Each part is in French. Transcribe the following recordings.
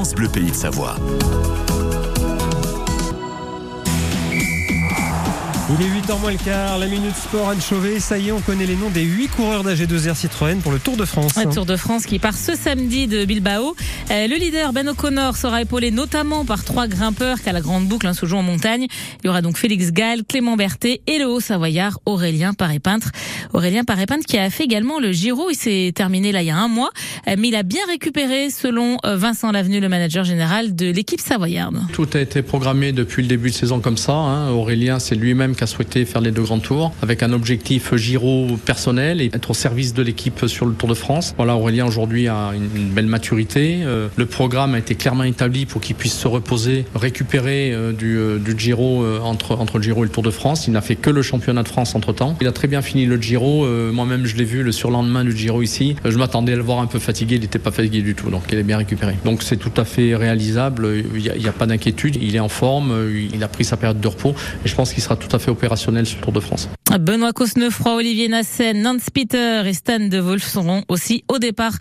France Bleu Pays de Savoie. Il est 8h moins le quart, la minute sport Anne Chauvet. Ça y est, on connaît les noms des 8 coureurs d'AG2R Citroën pour le Tour de France. Un Tour de France qui part ce samedi de Bilbao. Euh, le leader Ben O'Connor sera épaulé notamment par trois grimpeurs qu'à la grande boucle, un sous en montagne. Il y aura donc Félix Gall, Clément Berthet et le haut-savoyard Aurélien Paré-Peintre. Aurélien Paré-Peintre qui a fait également le Giro. Il s'est terminé là il y a un mois, euh, mais il a bien récupéré selon euh, Vincent Lavenu, le manager général de l'équipe savoyarde. Tout a été programmé depuis le début de saison comme ça. Hein. Aurélien, c'est lui-même a souhaité faire les deux grands tours avec un objectif Giro personnel et être au service de l'équipe sur le Tour de France. Voilà, Aurélien aujourd'hui a une, belle maturité. Euh, le programme a été clairement établi pour qu'il puisse se reposer, récupérer euh, du, euh, du, Giro entre, entre le Giro et le Tour de France. Il n'a fait que le championnat de France entre temps. Il a très bien fini le Giro. Moi-même, je l'ai vu le surlendemain du Giro ici. Je m'attendais à le voir un peu fatigué. Il n'était pas fatigué du tout. Donc, il est bien récupéré. Donc, c'est tout à fait réalisable. Il n'y a, a, pas d'inquiétude. Il est en forme. Il a pris sa période de repos. Et je pense qu'il sera tout à fait opérationnel sur le Tour de France. Benoît Cosnefroy, Olivier Nassen, Nance Peter et Stan De Wolf seront aussi au départ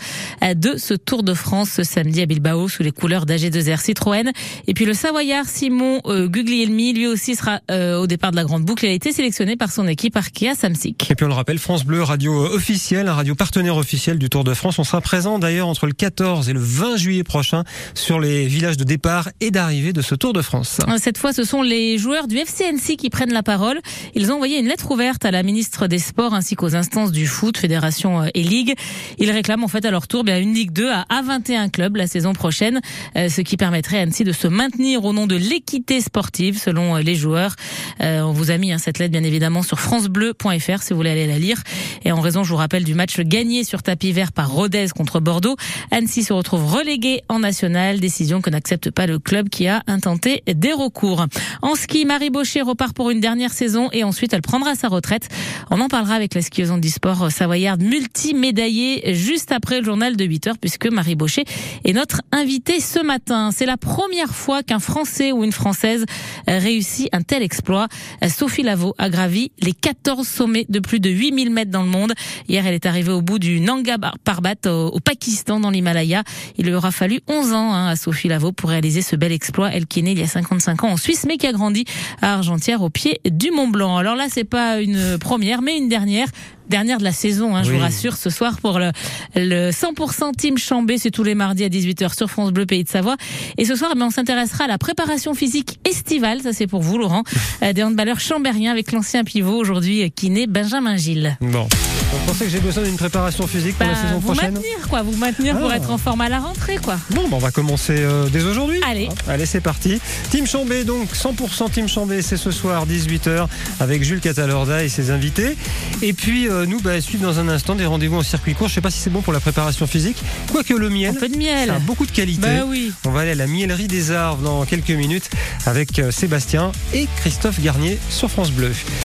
de ce Tour de France ce samedi à Bilbao sous les couleurs d'AG2R Citroën. Et puis le Savoyard Simon euh, Guglielmi, lui aussi sera euh, au départ de la grande boucle. Il a été sélectionné par son équipe Arkea Samsic. Et puis on le rappelle, France Bleu, radio officielle, radio partenaire officiel du Tour de France. On sera présent d'ailleurs entre le 14 et le 20 juillet prochain sur les villages de départ et d'arrivée de ce Tour de France. Cette fois, ce sont les joueurs du FCNC qui prennent la parole. Ils ont envoyé une lettre ouverte à la ministre des Sports ainsi qu'aux instances du foot, fédération euh, et ligue. Ils réclament en fait à leur tour bien une Ligue 2 à A21 clubs la saison prochaine, euh, ce qui permettrait ainsi de se maintenir au nom de l'équité sportive selon euh, les joueurs. On vous a mis hein, cette lettre bien évidemment sur francebleu.fr si vous voulez aller la lire. Et en raison, je vous rappelle, du match gagné sur tapis vert par Rodez contre Bordeaux, Annecy se retrouve relégué en national, décision que n'accepte pas le club qui a intenté des recours. En ski, Marie Baucher repart pour une dernière saison et ensuite elle prendra sa retraite. On en parlera avec la skieuse du sport savoyarde multimédaillée juste après le journal de 8 heures puisque Marie Baucher est notre invitée ce matin. C'est la première fois qu'un Français ou une Française réussit un tel exploit. Sophie Lavaux a gravi les 14 sommets de plus de 8000 mètres dans le monde. Hier, elle est arrivée au bout du Nanga Parbat au, Pakistan dans l'Himalaya. Il lui aura fallu 11 ans hein, à Sophie Lavaux pour réaliser ce bel exploit. Elle qui est née il y a 55 ans en Suisse mais qui a grandi à Argentière au pied du Mont Blanc. Alors là, c'est pas une première, mais une dernière dernière de la saison, hein, je vous rassure, ce soir pour le, le 100% Team Chambé, c'est tous les mardis à 18h sur France Bleu Pays de Savoie. Et ce soir, eh ben, on s'intéressera à la préparation physique estivale, ça c'est pour vous Laurent, euh, des handballeurs chambériens avec l'ancien pivot aujourd'hui euh, qui naît Benjamin Gilles. Bon. Vous pensez que j'ai besoin d'une préparation physique pour la bah, saison prochaine Vous maintenir quoi, vous maintenir pour ah. être en forme à la rentrée quoi. Bon, bah, on va commencer euh, dès aujourd'hui. Allez. allez, c'est parti. Team Chambé donc 100% Team Chambé, c'est ce soir 18h avec Jules Catalorda et ses invités. Et puis euh, nous bah, suivre dans un instant des rendez-vous en circuit court. Je sais pas si c'est bon pour la préparation physique, quoique le miel. Un peu de miel. Ça a beaucoup de qualité. Bah oui. On va aller à la miellerie des Arbres dans quelques minutes avec euh, Sébastien et Christophe Garnier sur France Bleu.